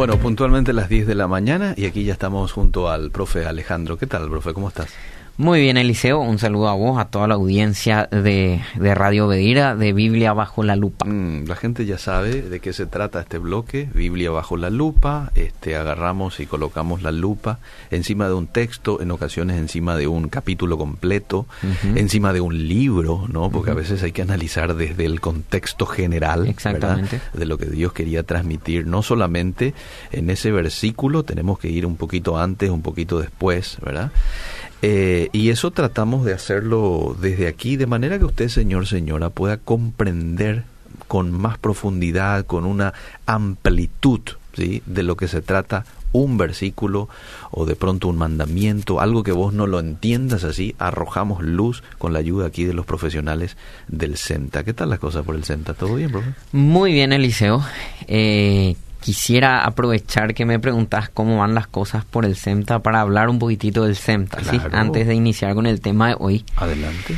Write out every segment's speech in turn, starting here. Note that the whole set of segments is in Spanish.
Bueno, puntualmente las 10 de la mañana y aquí ya estamos junto al profe Alejandro. ¿Qué tal, profe? ¿Cómo estás? Muy bien, Eliseo. Un saludo a vos, a toda la audiencia de, de Radio Bedira, de Biblia bajo la lupa. Mm, la gente ya sabe de qué se trata este bloque, Biblia bajo la lupa. Este, agarramos y colocamos la lupa encima de un texto, en ocasiones encima de un capítulo completo, encima de un libro, ¿no? Porque a veces hay que analizar desde el contexto general Exactamente. de lo que Dios quería transmitir. No solamente en ese versículo, tenemos que ir un poquito antes, un poquito después, ¿verdad? Eh, y eso tratamos de hacerlo desde aquí, de manera que usted, señor, señora, pueda comprender con más profundidad, con una amplitud ¿sí? de lo que se trata un versículo o de pronto un mandamiento, algo que vos no lo entiendas así, arrojamos luz con la ayuda aquí de los profesionales del CENTA. ¿Qué tal las cosas por el CENTA? ¿Todo bien, profe? Muy bien, Eliseo. Eh, quisiera aprovechar que me preguntas cómo van las cosas por el CEMTA para hablar un poquitito del CEMTA, ¿sí? Antes de iniciar con el tema de hoy. Adelante.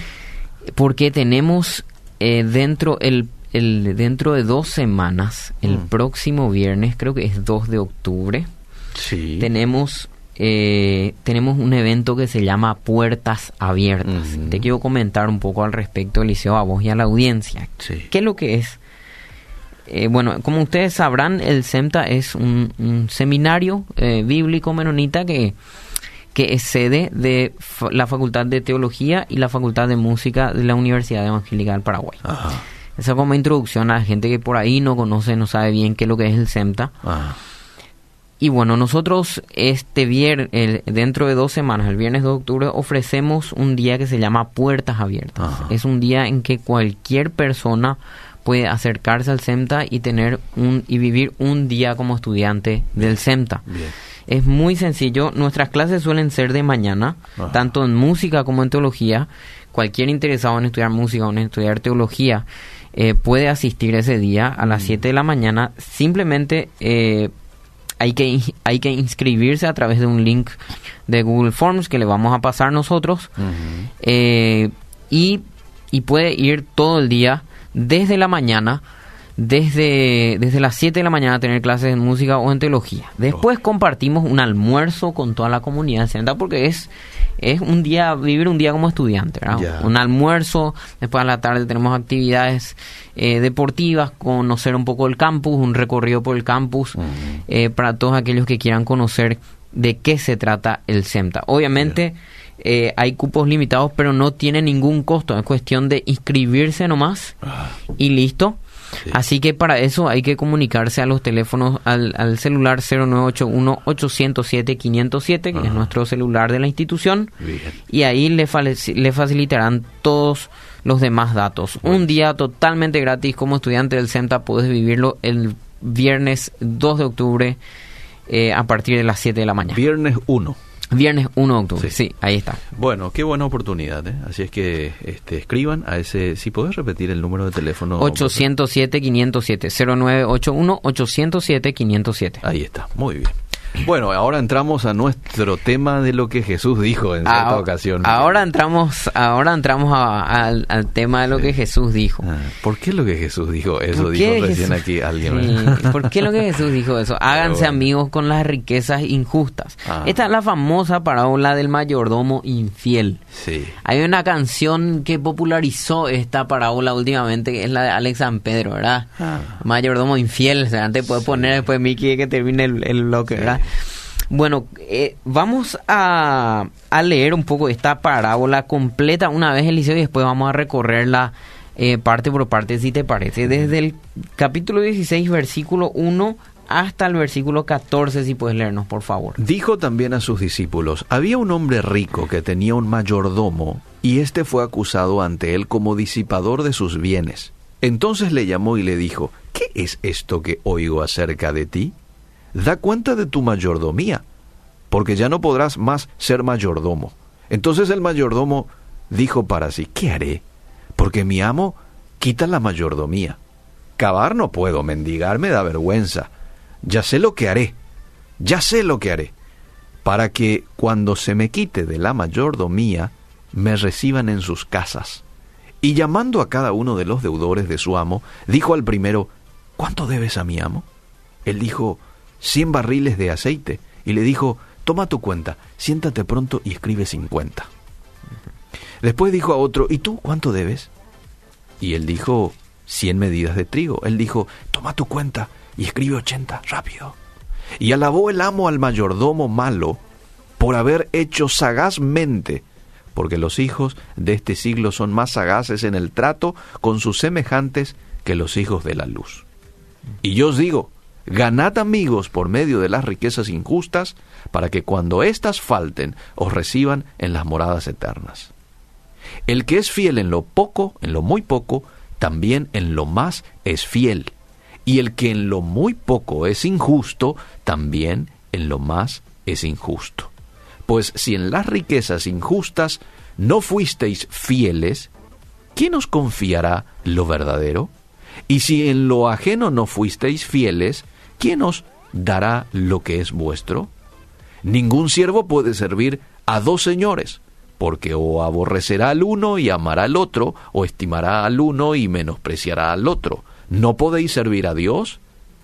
Porque tenemos eh, dentro, el, el- dentro de dos semanas, el Mm. próximo viernes, creo que es 2 de octubre, Sí. tenemos, eh, tenemos un evento que se llama Puertas Abiertas. Ujú. Te quiero comentar un poco al respecto, Eliseo, a vos y a la audiencia. Sí. ¿Qué es lo que es? Eh, bueno, como ustedes sabrán, el SEMTA es un, un seminario eh, bíblico menonita que, que es sede de la Facultad de Teología y la Facultad de Música de la Universidad Evangélica del Paraguay. Ajá. Esa como introducción a la gente que por ahí no conoce, no sabe bien qué es lo que es el SEMTA. Ajá. Y bueno, nosotros este viernes, dentro de dos semanas, el viernes 2 de octubre, ofrecemos un día que se llama Puertas Abiertas. Ajá. Es un día en que cualquier persona puede acercarse al SEMTA y tener un y vivir un día como estudiante del SEMTA. Bien. Es muy sencillo. Nuestras clases suelen ser de mañana, Ajá. tanto en música como en teología. Cualquier interesado en estudiar música o en estudiar teología eh, puede asistir ese día a Mm. las 7 de la mañana. Simplemente eh, hay, que, hay que inscribirse a través de un link de Google Forms que le vamos a pasar nosotros. Eh, y, y puede ir todo el día, desde la mañana, desde, desde las 7 de la mañana tener clases en música o en teología. Después compartimos un almuerzo con toda la comunidad ¿verdad? porque es, es un día, vivir un día como estudiante. Un almuerzo, después a la tarde tenemos actividades eh, deportivas, conocer un poco el campus, un recorrido por el campus, Ujú. eh, para todos aquellos que quieran conocer de qué se trata el SEMTA. Obviamente eh, hay cupos limitados, pero no tiene ningún costo. Es cuestión de inscribirse nomás Ah, y listo. Sí. Así que para eso hay que comunicarse a los teléfonos, al, al celular 0981-807-507, que es nuestro celular de la institución, bien. y ahí le, le facilitarán todos los demás datos. Un día totalmente gratis como estudiante del CEMTA, puedes vivirlo el viernes 2 de octubre eh, a partir de las 7 de la mañana. Viernes 1. Viernes 1 de octubre, Sí. sí, ahí está. Bueno, qué buena oportunidad, ¿eh? Así es que este, escriban a ese, si podés repetir el número de teléfono. 807-507, 0981-807-507. Ahí está, muy bien. Bueno, ahora entramos a nuestro tema de lo que Jesús dijo en cierta Ah, ocasión. Ahora entramos, ahora entramos a- al, al tema de lo Sí. que Jesús dijo. Ah, ¿Por qué lo que Jesús dijo? Eso ¿Por dijo recién Jesús- aquí alguien. Sí, ¿verdad? ¿Por qué lo que Jesús dijo eso? Háganse bueno. amigos con las riquezas injustas. Ah. Esta es la famosa parábola del mayordomo infiel. Sí. Hay una canción que popularizó esta parábola últimamente, que es la de Alex San Pedro, ¿verdad? Ah. Mayordomo infiel, o sea, antes puede poner después Miki que termine el, el bloque, ¿verdad? Bueno, eh, vamos a, leer un poco esta parábola completa una vez, Eliseo, y después vamos a recorrerla eh, parte por parte, si te parece. Desde el capítulo 16, versículo 1 hasta el versículo 14, si puedes leernos, por favor. Dijo también a sus discípulos, había un hombre rico que tenía un mayordomo, y éste fue acusado ante él como disipador de sus bienes. Entonces le llamó y le dijo, ¿qué es esto que oigo acerca de ti? Da cuenta de tu mayordomía, porque ya no podrás más ser mayordomo. Entonces el mayordomo dijo para sí, ¿qué haré? Porque mi amo quita la mayordomía. Cavar no puedo, mendigar me da vergüenza. Ya sé lo que haré, ya sé lo que haré, para que cuando se me quite de la mayordomía, me reciban en sus casas. Y llamando a cada uno de los deudores de su amo, dijo al primero, ¿cuánto debes a mi amo? Él dijo, 100 barriles de aceite y le dijo, toma tu cuenta, siéntate pronto y escribe 50. Después dijo a otro, ¿y tú cuánto debes? Y él dijo, 100 medidas de trigo. Él dijo, toma tu cuenta y escribe 80, rápido. Y alabó el amo al mayordomo malo por haber hecho sagazmente, porque los hijos de este siglo son más sagaces en el trato con sus semejantes que los hijos de la luz. Y yo os digo, ganad amigos por medio de las riquezas injustas, para que cuando éstas falten os reciban en las moradas eternas. El que es fiel en lo poco, en lo muy poco, también en lo más es fiel. Y el que en lo muy poco es injusto, también en lo más es injusto. Pues si en las riquezas injustas no fuisteis fieles, ¿quién os confiará lo verdadero? Y si en lo ajeno no fuisteis fieles, ¿quién os dará lo que es vuestro? Ningún siervo puede servir a dos señores, porque o aborrecerá al uno y amará al otro, o estimará al uno y menospreciará al otro. No podéis servir a Dios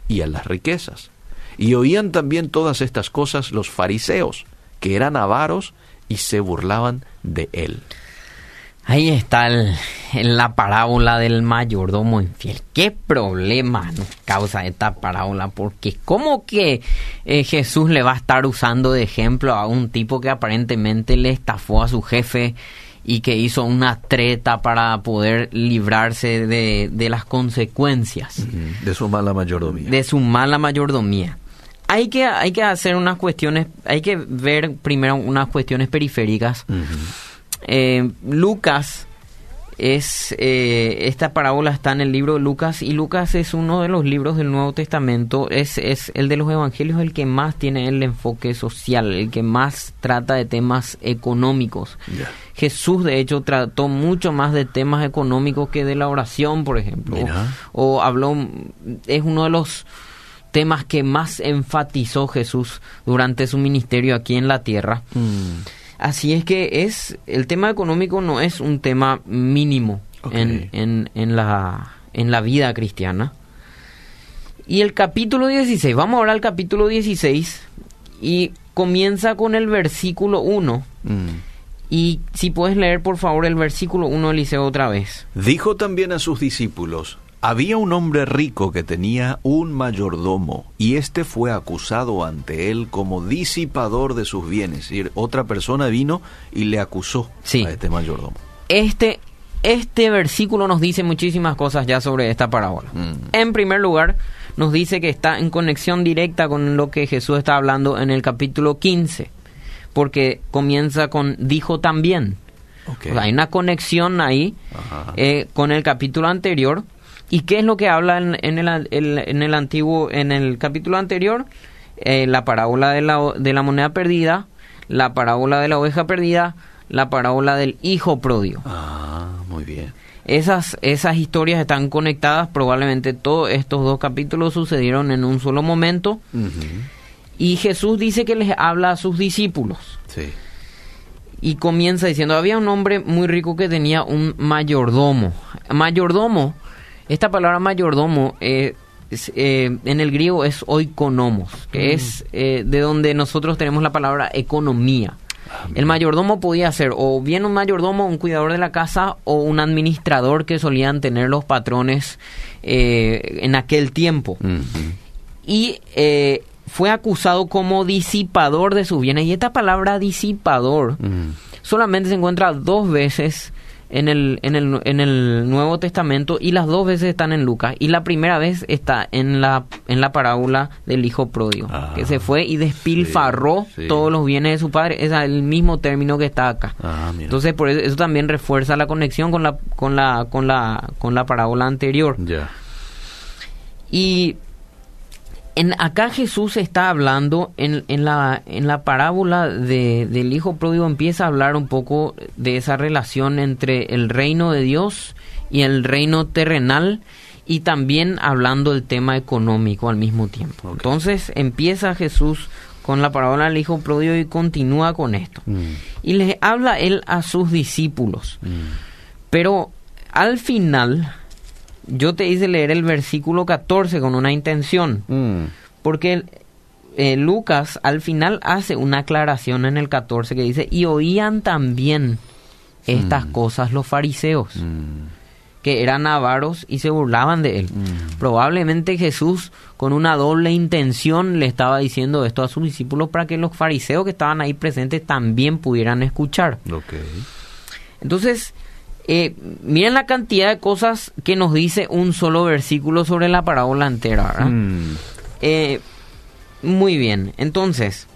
y a las riquezas. Y oían también todas estas cosas los fariseos, que eran avaros y se burlaban de él. Ahí está el, la parábola del mayordomo infiel. ¿Qué problema nos causa esta parábola? Porque ¿cómo que eh, Jesús le va a estar usando de ejemplo a un tipo que aparentemente le estafó a su jefe y que hizo una treta para poder librarse de, de las consecuencias? De su mala mayordomía. De su mala mayordomía. Hay que, hay que hacer unas cuestiones, hay que ver primero unas cuestiones periféricas. Eh, Lucas es eh, esta parábola está en el libro de Lucas y Lucas es uno de los libros del Nuevo Testamento. Es, es el de los evangelios el que más tiene el enfoque social el que más trata de temas económicos. Jesús de hecho trató mucho más de temas económicos que de la oración por ejemplo. O, habló es uno de los temas que más enfatizó Jesús durante su ministerio aquí en la tierra. Mm. Así es que es el tema económico no es un tema mínimo en, en, en, la, en la vida cristiana. Y el capítulo 16, vamos ahora al capítulo 16 y comienza con el versículo 1. Mm. Y si puedes leer por favor el versículo 1, Eliseo, otra vez. Dijo también a sus discípulos, había un hombre rico que tenía un mayordomo y éste fue acusado ante él como disipador de sus bienes. Es decir, otra persona vino y le acusó a este mayordomo. Este, este versículo nos dice muchísimas cosas ya sobre esta parábola. Mm. En primer lugar, nos dice que está en conexión directa con lo que Jesús está hablando en el capítulo 15, porque comienza con dijo también. hay una conexión ahí eh, con el capítulo anterior ¿Y qué es lo que habla en, el, en el, antiguo, en el capítulo anterior? Eh, la parábola de la, de la moneda perdida, la parábola de la oveja perdida, la parábola del hijo pródigo. Ah, muy bien. Esas, esas historias están conectadas, probablemente todos estos dos capítulos sucedieron en un solo momento. Y Jesús dice que les habla a sus discípulos. Sí. Y comienza diciendo, había un hombre muy rico que tenía un mayordomo. Mayordomo esta palabra mayordomo eh, eh, en el griego es oikonomos, que mm. es eh, de donde nosotros tenemos la palabra economía. Ah, el mayordomo podía ser o bien un mayordomo, un cuidador de la casa, o un administrador que solían tener los patrones en aquel tiempo. Y fue acusado como disipador de sus bienes. Y esta palabra disipador mm. solamente se encuentra dos veces en el, en el, en el Nuevo Testamento y las dos veces están en Lucas y la primera vez está en la, en la parábola del hijo pródigo ah, que se fue y despilfarró todos los bienes de su padre. Es el mismo término que está acá. Ah, entonces por eso, eso, también refuerza la conexión con la con la con la con la parábola anterior. Y en, acá Jesús está hablando en, en, la, en la parábola de, del Hijo Pródigo, empieza a hablar un poco de esa relación entre el reino de Dios y el reino terrenal y también hablando del tema económico al mismo tiempo. Entonces empieza Jesús con la parábola del Hijo Pródigo y continúa con esto. Mm. Y les habla él a sus discípulos. Mm. Pero al final yo te hice leer el versículo 14 con una intención. Mm. Porque eh, Lucas al final hace una aclaración en el 14 que dice, y oían también estas Mm. cosas los fariseos, Mm, que eran avaros y se burlaban de él. Probablemente Jesús con una doble intención le estaba diciendo esto a sus discípulos para que los fariseos que estaban ahí presentes también pudieran escuchar. Ok. Entonces, eh, miren la cantidad de cosas que nos dice un solo versículo sobre la parábola entera. ¿verdad? Mm, Eh, muy bien, entonces,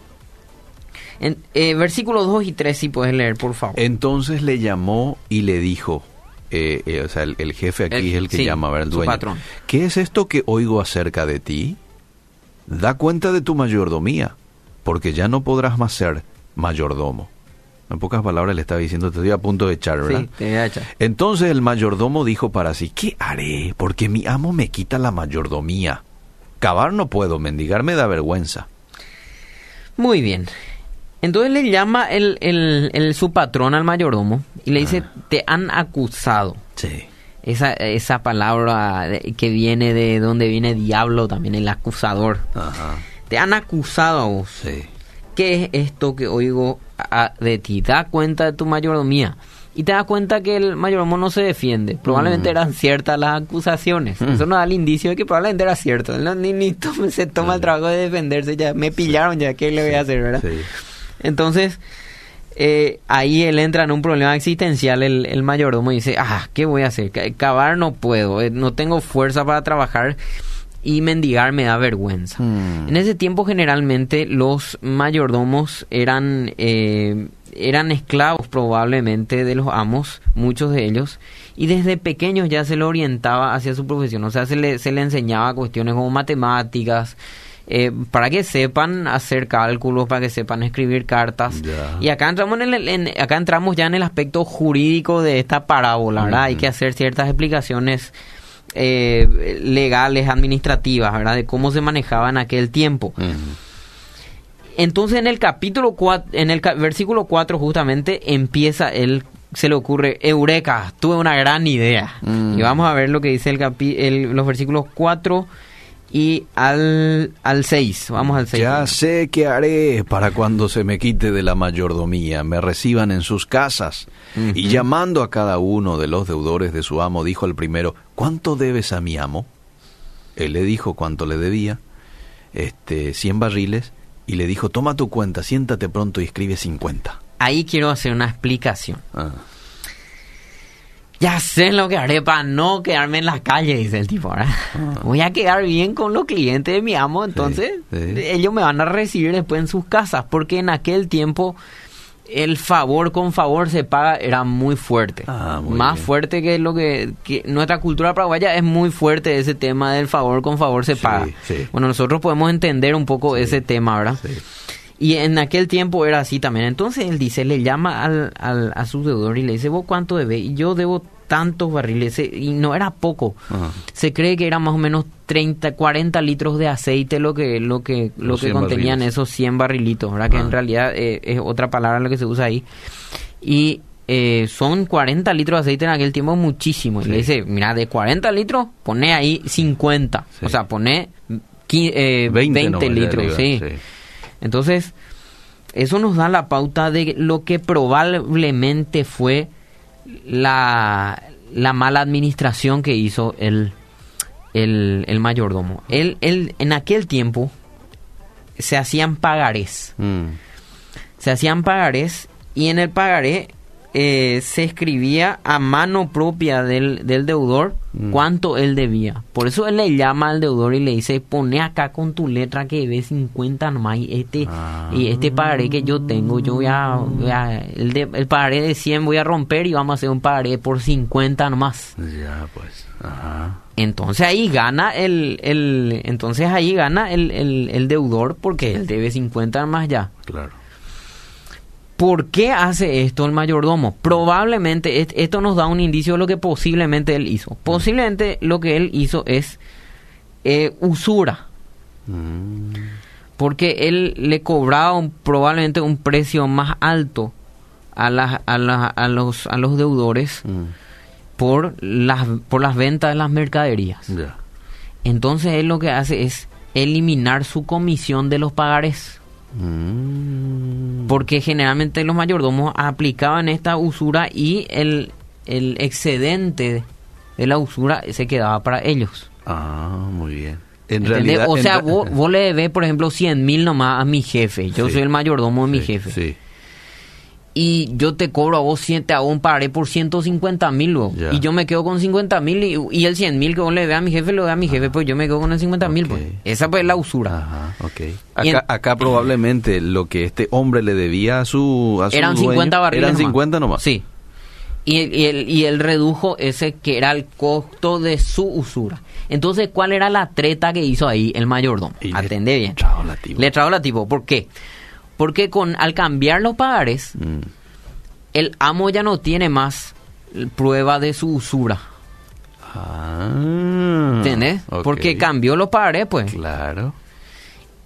en, eh, versículos 2 y 3 si puedes leer, por favor. Entonces le llamó y le dijo, eh, eh, o sea, el, el jefe aquí El- es el que sí, llama, ¿verdad? El su dueño. patrón. ¿Qué es esto que oigo acerca de ti? Da cuenta de tu mayordomía, porque ya no podrás más ser mayordomo. En pocas palabras le estaba diciendo, te estoy a punto de echar, ¿verdad? sí, te voy a echar. Entonces el mayordomo dijo para sí, ¿qué haré? Porque mi amo me quita la mayordomía. Cavar no puedo, mendigar me da vergüenza. Muy bien. Entonces le llama el, el- el- su patrón al mayordomo y le dice, Ah. te han acusado. Sí. Esa, esa palabra que viene de donde viene diablo también, el acusador. Ajá. Te han acusado a vos. Sí. ¿Qué es esto que oigo a- de ti? Da cuenta de tu mayordomía. Y te das cuenta que el mayordomo no se defiende. Probablemente Mm. eran ciertas las acusaciones. Mm. Eso nos da el indicio de que probablemente era cierto. No- ni, ni se toma el trabajo de defenderse. Ya me pillaron, ya qué le voy a hacer, ¿verdad? Sí. Entonces, eh, ahí él entra en un problema existencial, el, el mayordomo, y dice, ah, ¿qué voy a hacer? Ca- Cavar no puedo, eh, no tengo fuerza para trabajar y mendigar me da vergüenza. Mm. En ese tiempo generalmente los mayordomos eran, eh, eran esclavos probablemente de los amos, muchos de ellos, y desde pequeños ya se le orientaba hacia su profesión, o sea, se le, se le enseñaba cuestiones como matemáticas, eh, para que sepan hacer cálculos, para que sepan escribir cartas. Y acá entramos, en el- en- acá entramos ya en el aspecto jurídico de esta parábola, ¿verdad? Hay que hacer ciertas explicaciones eh, legales, administrativas, ¿verdad? De cómo se manejaba en aquel tiempo. Entonces en el capítulo 4, en el versículo 4 justamente empieza él se le ocurre, Eureka, tuve una gran idea. Mm. Y vamos a ver lo que dice el, capi- el- los versículos 4 y al, al 6. Vamos al 6. Ya sé qué haré para cuando se me quite de la mayordomía, me reciban en sus casas. Y llamando a cada uno de los deudores de su amo, dijo al primero, ¿cuánto debes a mi amo? Él le dijo cuánto le debía, este, 100 barriles, y le dijo, toma tu cuenta, siéntate pronto y escribe 50. Ahí quiero hacer una explicación. Ah, Ya sé lo que haré para no quedarme en la calle, dice el tipo. ¿verdad? Ah. Voy a quedar bien con los clientes de mi amo, entonces sí. ellos me van a recibir después en sus casas, porque en aquel tiempo el favor con favor se paga era muy fuerte. Ah, muy Más bien. fuerte que lo que, que nuestra cultura paraguaya es muy fuerte ese tema del favor con favor se Sí, paga. sí. Bueno, nosotros podemos entender un poco Sí. ese tema, ¿verdad? sí. Y en aquel tiempo era así también. Entonces él dice, le llama al, al- a su deudor y le dice, ¿vos cuánto debes? Y yo debo tantos barriles. eh, Y no era poco. Ajá. Se cree que era más o menos 30, 40 litros de aceite lo que lo que lo Los que 100 contenían barriles. esos 100 barrilitos, ¿verdad? Que en realidad eh, es otra palabra lo que se usa ahí. Y eh, son 40 litros de aceite en aquel tiempo muchísimo. Y Sí. le dice, mira, de 40 litros, pone ahí 50. Sí. O sea, pone eh, 20, 20 nomás ya litros, sí. sí. Entonces, eso nos da la pauta de lo que probablemente fue la, la mala administración que hizo el, el, el mayordomo. Él, él, en aquel tiempo se hacían pagarés. Mm. Se hacían pagarés y en el pagaré eh, se escribía a mano propia del, del deudor Mm. cuánto él debía. Por eso él le llama al deudor y le dice, pone acá con tu letra que debe 50 nomás y este, Ah. y este pagaré que yo tengo, yo voy a, voy a- el, de- el pagaré de 100 voy a romper y vamos a hacer un pagaré por 50 nomás. Ya, pues. Ajá. Entonces ahí gana el, el entonces ahí gana el, el, el deudor porque él debe 50 más ya. Claro. ¿Por qué hace esto el mayordomo? Probablemente est- esto nos da un indicio de lo que posiblemente él hizo. Posiblemente lo que él hizo es eh, usura, Mm. porque él le cobraba un- probablemente un precio más alto a, las a, las- a los, a los deudores Mm. por las, por las ventas de las mercaderías. Entonces él lo que hace es eliminar su comisión de los pagares. Mm. Porque generalmente los mayordomos aplicaban esta usura y el, el excedente de la usura se quedaba para ellos. Ah, muy bien. En realidad, o sea, vos, vos le debes, por ejemplo, 100 mil nomás a mi jefe. Yo Sí. soy el mayordomo de mi Sí, jefe. Sí. Y yo te cobro a vos, cien- te hago un pagaré por 150 mil luego. Ya. Y yo me quedo con 50 mil y, y el 100 mil que vos le debes a mi jefe, lo debes a mi jefe, pues yo me quedo con el 50 mil. Pues. Ok. Esa pues es la usura. Ajá, ok. Y en- Acá, acá probablemente lo que este hombre le debía a su, a su Eran dueño 50 barriles. Eran nomás. 50 nomás. Sí. Y, él- y, él, y él redujo ese que era el costo de su usura. Entonces, ¿cuál era la treta que hizo ahí el mayordomo? Y le Atende bien. trajo la tipa. Le trajo la tipo. ¿Por qué? Porque con al cambiar los pagares, Mm. el amo ya no tiene más prueba de su usura. Ah, ¿Entendés? Porque cambió los pagares, pues. Claro.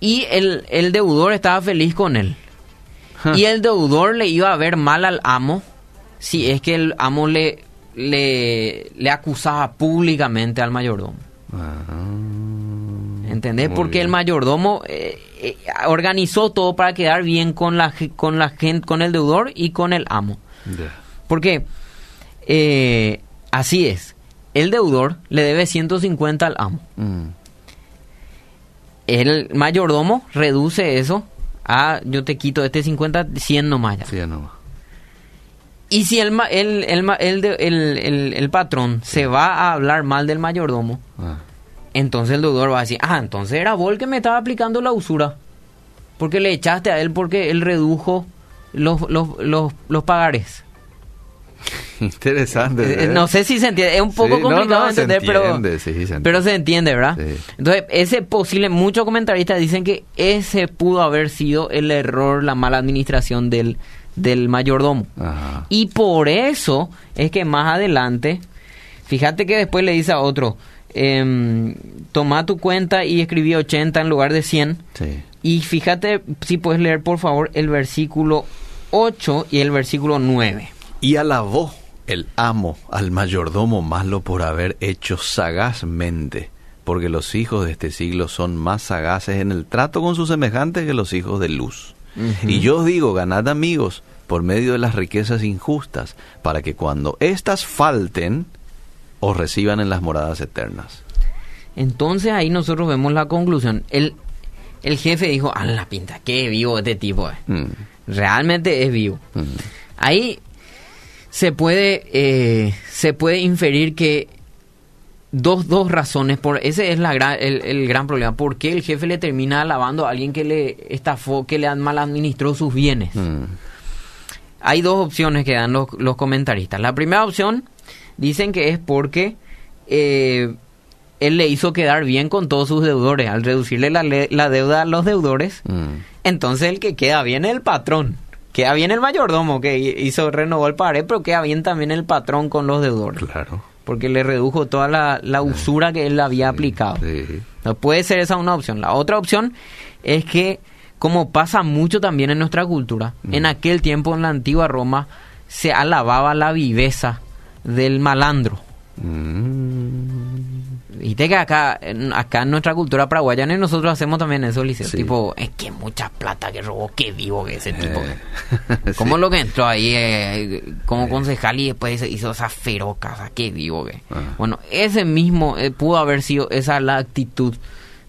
Y el, el deudor estaba feliz con él. Y el deudor le iba a ver mal al amo si es que el amo le, le, le acusaba públicamente al mayordomo. Ah, ¿Entendés? muy Porque el mayordomo eh, eh, organizó todo para quedar bien con la, con la gente, con el deudor y con el amo. Porque eh, así es. El deudor le debe 150 al amo. Mm. El mayordomo reduce eso a yo te quito este 50, 100 nomás ya. Sí, ya no. Y si el, el, el- el patrón se va a hablar mal del mayordomo, Ah. Entonces el deudor va a decir, ah, entonces era vos el que me estaba aplicando la usura. Porque le echaste a él porque él redujo los, los, los, los pagares. Interesante. Eh, ¿eh? No sé si se entiende, es un poco Sí, complicado no, de se entender, entiende, pero, sí, se entiende. pero se entiende, ¿verdad? Sí. Entonces, ese posible, muchos comentaristas dicen que ese pudo haber sido el error, la mala administración del, del mayordomo. Ajá. Y por eso es que más adelante, fíjate que después le dice a otro, em, toma tu cuenta y escribí 80 en lugar de 100. Sí. Y fíjate si puedes leer por favor el versículo 8 y el versículo 9. Y alabó el amo al mayordomo malo por haber hecho sagazmente, porque los hijos de este siglo son más sagaces en el trato con sus semejantes que los hijos de luz. Y yo os digo, ganad amigos por medio de las riquezas injustas, para que cuando éstas falten, os reciban en las moradas eternas. Entonces ahí nosotros vemos la conclusión. El, el jefe dijo, a la pinta, qué vivo este tipo. eh". Mm, Realmente es vivo. mm. Ahí se puede, eh, se puede inferir que dos, dos razones, por ese es la gran, el, el gran problema. ¿Por qué el jefe le termina alabando a alguien que le estafó, que le mal administró sus bienes? Mm. Hay dos opciones que dan los, los comentaristas. La primera opción dicen que es porque eh, él le hizo quedar bien con todos sus deudores. Al reducirle la, la deuda a los deudores, Mm. entonces el que queda bien es el patrón. Queda bien el mayordomo que hi- hizo, renovó el pared, pero queda bien también el patrón con los deudores. Claro. Porque le redujo toda la, la usura que él había aplicado. Sí. No puede ser esa una opción. La otra opción es que, como pasa mucho también en nuestra cultura, en aquel tiempo en la antigua Roma se alababa la viveza del malandro. Mm. Viste que acá, en- acá en nuestra cultura paraguayana y nosotros hacemos también eso, Liceo. Sí. Tipo, es que mucha plata que robó, qué vivo que ese tipo. Eh, ¿Cómo sí. lo que entró ahí eh, como concejal y después hizo esa feroca? O sea, qué vivo que. Ah. Bueno, ese mismo eh, pudo haber sido esa la actitud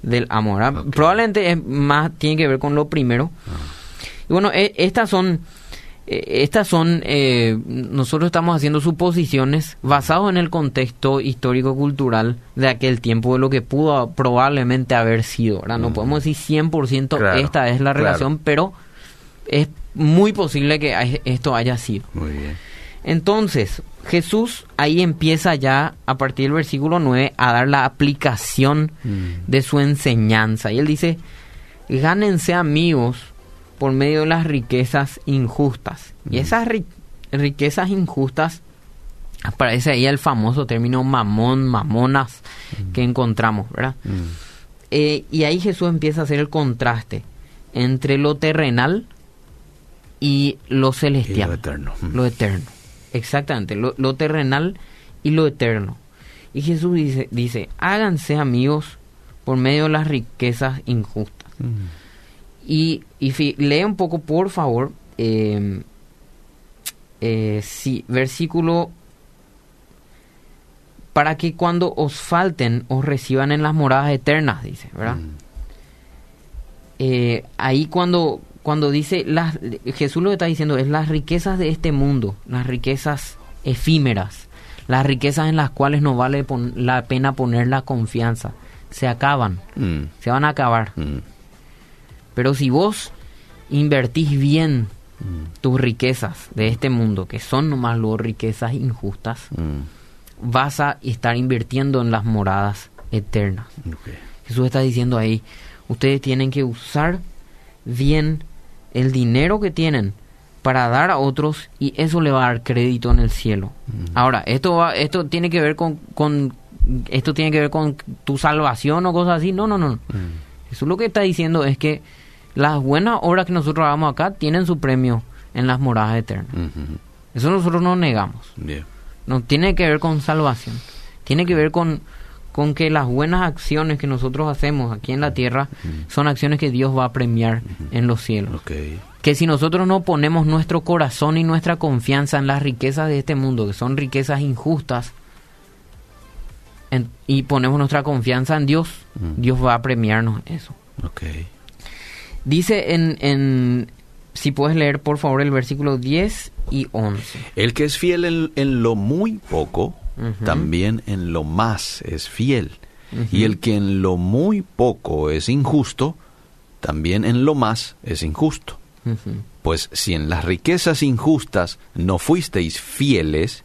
del amor. ¿ah? Probablemente es más tiene que ver con lo primero. Y bueno, e- estas son eh, estas son eh, nosotros estamos haciendo suposiciones basados en el contexto histórico cultural de aquel tiempo de lo que pudo probablemente haber sido, ¿verdad? No podemos decir 100% Claro, esta es la claro. relación, pero es muy posible que esto haya sido. Muy bien. Entonces, Jesús ahí empieza ya a partir del versículo 9 a dar la aplicación Mm. de su enseñanza. Y él dice, gánense amigos por medio de las riquezas injustas. Y esas ri- riquezas injustas, aparece ahí el famoso término mamón, mamonas que encontramos, ¿verdad? Eh, y ahí Jesús empieza a hacer el contraste entre lo terrenal y lo Y celestial lo eterno. Lo eterno. Exactamente, lo, lo terrenal y lo eterno. Y Jesús dice, dice, háganse amigos por medio de las riquezas injustas. Y, lee un poco, por favor, eh, eh, sí, versículo para que cuando os falten os reciban en las moradas eternas, dice, ¿verdad? Mm. Eh, ahí cuando, cuando dice, las, Jesús lo que está diciendo es las riquezas de este mundo, las riquezas efímeras, las riquezas en las cuales no vale la pena poner la confianza, se acaban, Mm. se van a acabar. Mm. Pero si vos invertís bien Mm. tus riquezas de este mundo, que son nomás luego riquezas injustas, Mm. vas a estar invirtiendo en las moradas eternas. Jesús está diciendo ahí, ustedes tienen que usar bien el dinero que tienen para dar a otros y eso le va a dar crédito en el cielo. Ahora, esto va, esto tiene que ver con, con esto tiene que ver con tu salvación o cosas así. No, no, no. Mm. Jesús lo que está diciendo es que las buenas obras que nosotros hagamos acá tienen su premio en las moradas eternas. Eso nosotros no negamos. No tiene que ver con salvación. Tiene que ver con, con que las buenas acciones que nosotros hacemos aquí en la tierra son acciones que Dios va a premiar en los cielos. Que si nosotros no ponemos nuestro corazón y nuestra confianza en las riquezas de este mundo, que son riquezas injustas, en- y ponemos nuestra confianza en Dios. Dios va a premiarnos eso. Dice en, en, si puedes leer por favor el versículo 10 y 11. El que es fiel en, en lo muy poco, también en lo más es fiel. Y el que en lo muy poco es injusto, también en lo más es injusto. Pues si en las riquezas injustas no fuisteis fieles,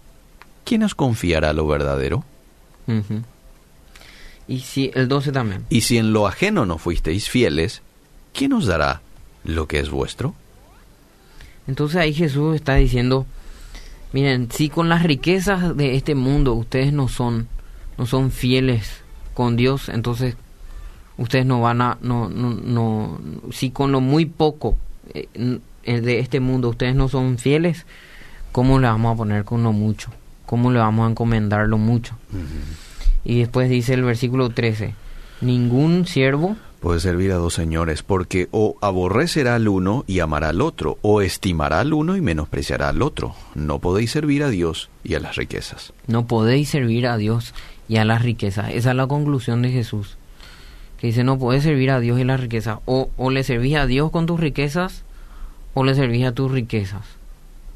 ¿quién os confiará lo verdadero? Y si el 12 también. Y si en lo ajeno no fuisteis fieles, ¿quién os dará lo que es vuestro? Entonces ahí Jesús está diciendo, miren, si con las riquezas de este mundo ustedes no son, no son fieles con Dios, entonces ustedes no van a, no, no, no si con lo muy poco eh, de este mundo ustedes no son fieles, ¿cómo le vamos a poner con lo mucho? ¿Cómo le vamos a encomendar lo mucho? Y después dice el versículo 13, ningún siervo Puede servir a dos señores, porque o aborrecerá al uno y amará al otro, o estimará al uno y menospreciará al otro. No podéis servir a Dios y a las riquezas. No podéis servir a Dios y a las riquezas. Esa es la conclusión de Jesús. Que dice, no podés servir a Dios y las riquezas. O, o le servís a Dios con tus riquezas, o le servís a tus riquezas.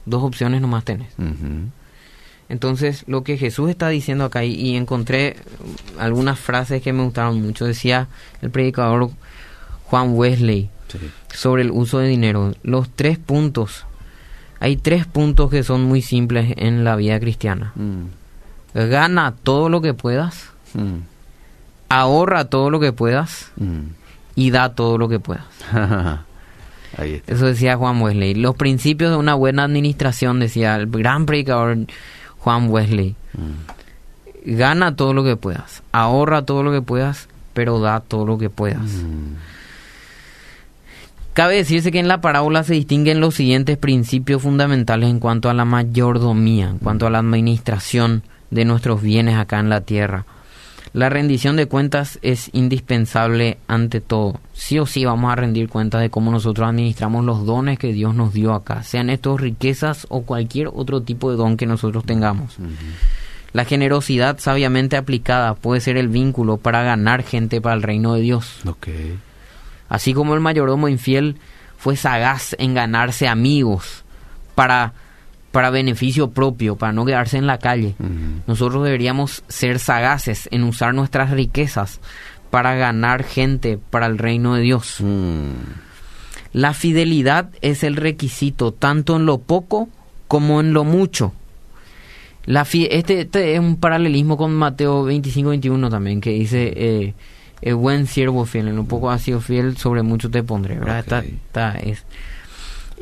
Dos opciones nomás tenés. Ujú. Entonces, lo que Jesús está diciendo acá, y, y encontré mm, algunas frases que me gustaron mucho. Decía el predicador Juan Wesley Sí. sobre el uso de dinero. Los tres puntos. Hay tres puntos que son muy simples en la vida cristiana. Mm. Gana todo lo que puedas, Mm. ahorra todo lo que puedas Mm. y da todo lo que puedas. Ahí está. Eso decía Juan Wesley. Los principios de una buena administración, decía el gran predicador Juan Wesley. Mm. Gana todo lo que puedas, ahorra todo lo que puedas, pero da todo lo que puedas. Mm. Cabe decirse que en la parábola se distinguen los siguientes principios fundamentales en cuanto a la mayordomía, en cuanto a la administración de nuestros bienes acá en la tierra. La rendición de cuentas es indispensable ante todo. Sí o sí vamos a rendir cuentas de cómo nosotros administramos los dones que Dios nos dio acá, sean estos riquezas o cualquier otro tipo de don que nosotros tengamos. La generosidad sabiamente aplicada puede ser el vínculo para ganar gente para el reino de Dios. Así como el mayordomo infiel fue sagaz en ganarse amigos para, para beneficio propio, para no quedarse en la calle. Nosotros deberíamos ser sagaces en usar nuestras riquezas para ganar gente para el reino de Dios. Mm. La fidelidad es el requisito tanto en lo poco como en lo mucho. La este, este es un paralelismo con Mateo 25-21 también, que dice, eh, el buen siervo fiel, en lo poco has sido fiel, sobre mucho te pondré, ¿verdad? Está- está- es.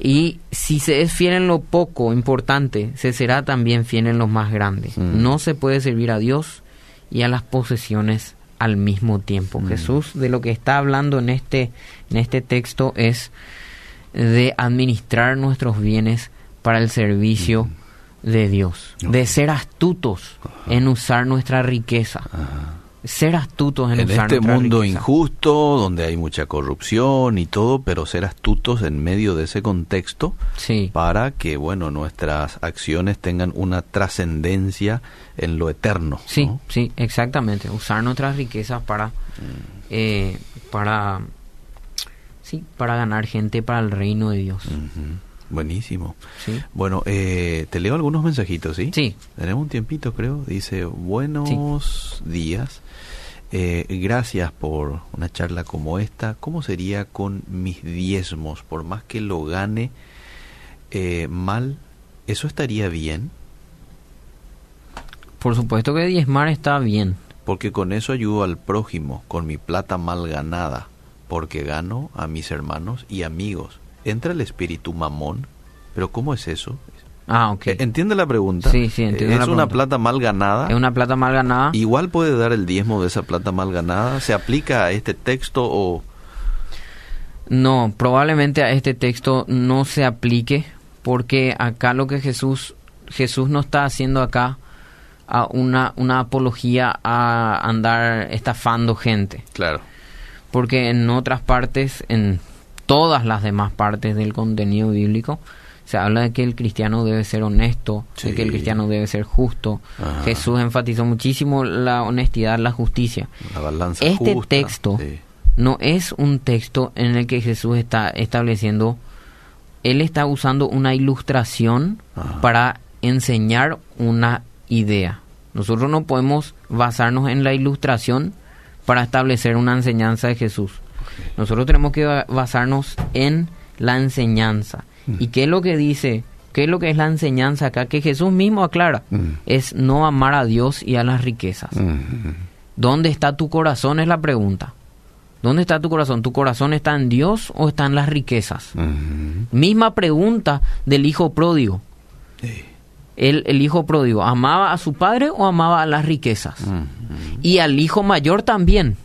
Y si se es fiel en lo poco importante, se será también fiel en lo más grande. Mm. No se puede servir a Dios y a las posesiones al mismo tiempo. Mm. Jesús de lo que está hablando en este, en este texto es de administrar nuestros bienes para el servicio de Dios, de ser astutos en usar nuestra riqueza Ajá. Ser astutos en, en usar este mundo riqueza. injusto, donde hay mucha corrupción y todo, pero ser astutos en medio de ese contexto Sí. para que, bueno, nuestras acciones tengan una trascendencia en lo eterno. Sí, ¿no? sí, exactamente. Usar nuestras riquezas para, eh, para, sí, para ganar gente para el reino de Dios. Ujú. Buenísimo. Sí. Bueno, eh, te leo algunos mensajitos, ¿sí? Sí. Tenemos un tiempito, creo. Dice, buenos días. Eh, gracias por una charla como esta. ¿Cómo sería con mis diezmos? Por más que lo gane eh, mal, ¿eso estaría bien? Por supuesto que diezmar está bien. Porque con eso ayudo al prójimo, con mi plata mal ganada, porque gano a mis hermanos y amigos. Entra el espíritu mamón, pero ¿cómo es eso? Ah, ok. Eh, ¿Entiende la pregunta? Sí, sí, entiendo ¿Es la una plata mal ganada? Es una plata mal ganada. Igual puede dar el diezmo de esa plata mal ganada. ¿Se aplica a este texto o...? No, probablemente a este texto no se aplique porque acá lo que Jesús Jesús no está haciendo acá a una, una apología a andar estafando gente. Claro. Porque en otras partes, en todas las demás partes del contenido bíblico, se habla de que el cristiano debe ser honesto, de que el cristiano debe ser justo. Ajá. Jesús enfatizó muchísimo la honestidad, la justicia. La balanza Este justa. texto Sí. no es un texto en el que Jesús está estableciendo, él está usando una ilustración Ajá. para enseñar una idea. Nosotros no podemos basarnos en la ilustración para establecer una enseñanza de Jesús. Nosotros tenemos que ba- basarnos en la enseñanza. Mm. ¿Y qué es lo que dice? ¿Qué es lo que es la enseñanza acá? Que Jesús mismo aclara. Mm. Es no amar a Dios y a las riquezas. Mm. ¿Dónde está tu corazón? Es la pregunta. ¿Dónde está tu corazón? ¿Tu corazón está en Dios o está en las riquezas? Misma pregunta del hijo pródigo. Sí. El, el hijo pródigo, ¿amaba a su padre o amaba a las riquezas? Y al hijo mayor también.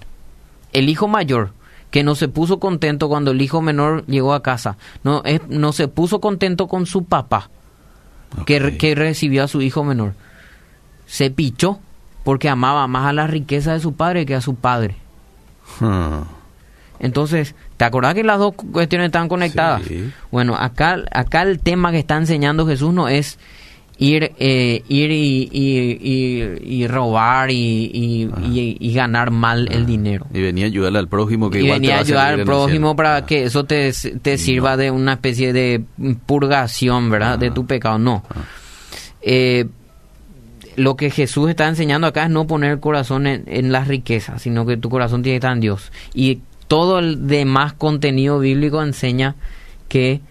El hijo mayor, que no se puso contento cuando el hijo menor llegó a casa. No, es- no se puso contento con su papá, que, que recibió a su hijo menor. Se pichó porque amaba más a las riquezas de su padre que a su padre. Entonces, ¿te acordás que las dos cuestiones están conectadas? Sí. Bueno, acá, acá el tema que está enseñando Jesús no es ir, eh, ir y, y- y- y robar y, y- y- y ganar mal el dinero. Y venía a ayudarle al prójimo que Y igual te venía va a ayudar al prójimo para Ah. que eso te, te sirva de una especie de purgación, ¿verdad? De tu pecado. No. Eh, lo que Jesús está enseñando acá es no poner el corazón en, en las riquezas, sino que tu corazón tiene que estar en Dios. Y todo el demás contenido bíblico enseña que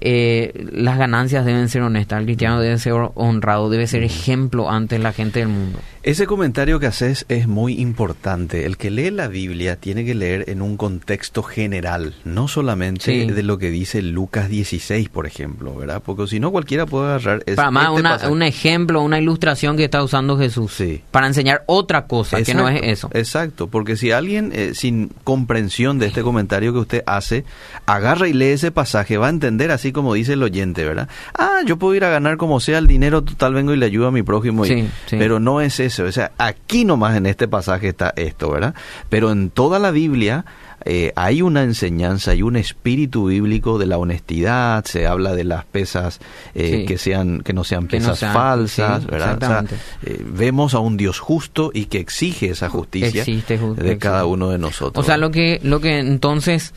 eh, las ganancias deben ser honestas, el cristiano debe ser honrado, debe ser ejemplo ante la gente del mundo. Ese comentario que haces es muy importante. El que lee la Biblia tiene que leer en un contexto general, no solamente Sí. de lo que dice Lucas 16, por ejemplo, ¿verdad? Porque si no cualquiera puede agarrar es- Para más este una- un ejemplo, una ilustración que está usando Jesús Sí. para enseñar otra cosa que no es eso. Exacto, porque si alguien eh, sin comprensión de este comentario que usted hace, agarra y lee ese pasaje, va a entender así como dice el oyente, ¿verdad? Ah, yo puedo ir a ganar como sea el dinero, total vengo y le ayudo a mi prójimo. y- Sí, sí. Pero no es eso, o sea, aquí nomás en este pasaje está esto, ¿verdad? Pero en toda la Biblia eh, hay una enseñanza, hay un espíritu bíblico de la honestidad, se habla de las pesas eh, Sí. que sean que no sean no pesas sean- falsas, sí, ¿verdad? O sea, eh, vemos a un Dios justo y que exige esa justicia Existe de cada uno de nosotros. O sea, lo que, lo que entonces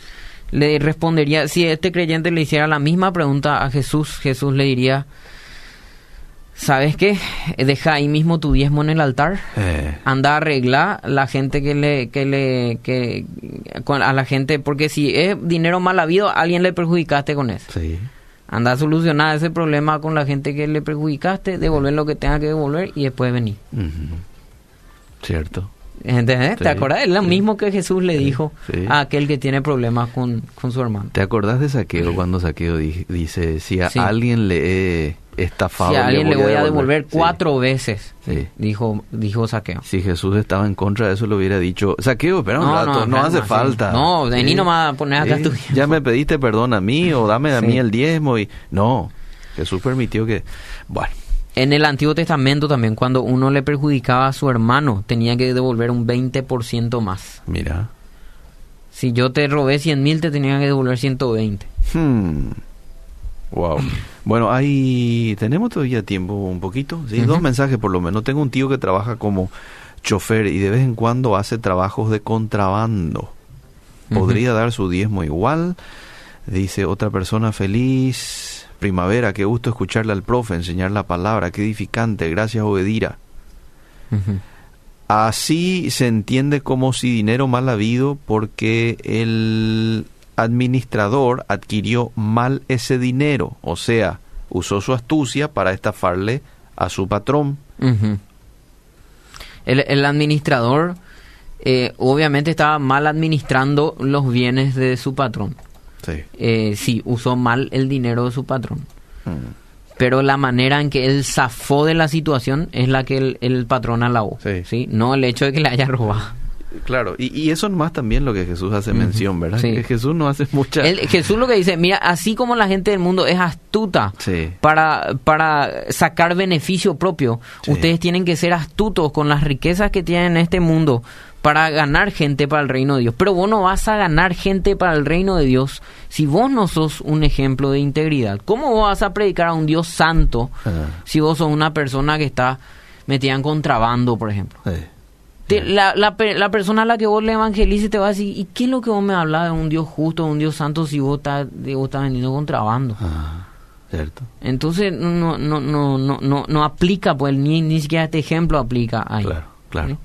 le respondería, si este creyente le hiciera la misma pregunta a Jesús, Jesús le diría, ¿sabes qué? Deja ahí mismo tu diezmo en el altar. Eh, Anda a arreglar la gente que le, que le, que, a la gente, porque si es dinero mal habido, a alguien le perjudicaste con eso. sí. Anda a solucionar ese problema con la gente que le perjudicaste, devolver lo que tenga que devolver y después venir. Cierto. ¿Entendés? ¿Te Sí, acuerdas? Es lo sí. mismo que Jesús le dijo sí. a aquel que tiene problemas con, con su hermano. ¿Te acordás de Saqueo cuando Saqueo di- dice, si a alguien le he estafado, Si a alguien le voy a devolver cuatro veces, dijo, dijo Saqueo. Si Jesús estaba en contra de eso, le hubiera dicho, Saqueo, espera un No, rato, no, hace falta. No, vení nomás a poner acá tu- Ya me pediste perdón a mí o dame a mí el diezmo y... No, Jesús permitió que... Bueno, En el Antiguo Testamento también, cuando uno le perjudicaba a su hermano, tenía que devolver un 20% más. Mira. Si yo te robé 100 mil, te tenía que devolver 120. Hmm. Wow. Bueno, ahí tenemos todavía tiempo un poquito. Sí, dos mensajes por lo menos. Tengo un tío que trabaja como chofer y de vez en cuando hace trabajos de contrabando. Podría dar su diezmo igual. Dice otra persona feliz. Primavera, qué gusto escucharle al profe, enseñar la palabra, qué edificante. Gracias, Obedira. Así se entiende como si dinero mal habido porque el administrador adquirió mal ese dinero, o sea, usó su astucia para estafarle a su patrón. el, administrador eh, obviamente estaba mal administrando los bienes de su patrón. Sí. Eh, sí, usó mal el dinero de su patrón. Mm. Pero la manera en que él zafó de la situación es la que el, patrón alabó. Sí. No el hecho de que le haya robado. Claro, y, eso es más también lo que Jesús hace mención, ¿verdad? Que Jesús no hace mucha... Jesús lo que dice, mira, así como la gente del mundo es astuta para, para sacar beneficio propio, ustedes tienen que ser astutos con las riquezas que tienen en este mundo para ganar gente para el reino de Dios. Pero vos no vas a ganar gente para el reino de Dios si vos no sos un ejemplo de integridad. ¿Cómo vos vas a predicar a un Dios santo si vos sos una persona que está metida en contrabando, por ejemplo? La, la, la, persona a la que vos le evangelices te va a decir, ¿y qué es lo que vos me hablas de un Dios justo, de un Dios santo si vos estás, vos estás vendiendo contrabando? Ah, cierto. Entonces no, no, no, no, no, no aplica, pues ni, ni siquiera este ejemplo aplica ahí. Claro, claro.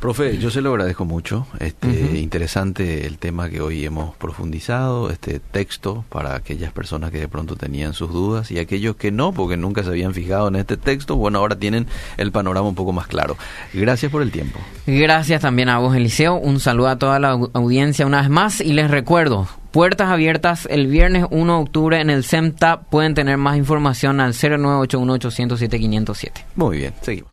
Profe, yo se lo agradezco mucho. Este, Interesante el tema que hoy hemos profundizado, este texto para aquellas personas que de pronto tenían sus dudas y aquellos que no, porque nunca se habían fijado en este texto, bueno, ahora tienen el panorama un poco más claro. Gracias por el tiempo. Gracias también a vos, Eliseo. Un saludo a toda la audiencia una vez más y les recuerdo, puertas abiertas el viernes 1 de octubre en el CEMTA. Pueden tener más información al 0981 807 507. Muy bien, seguimos.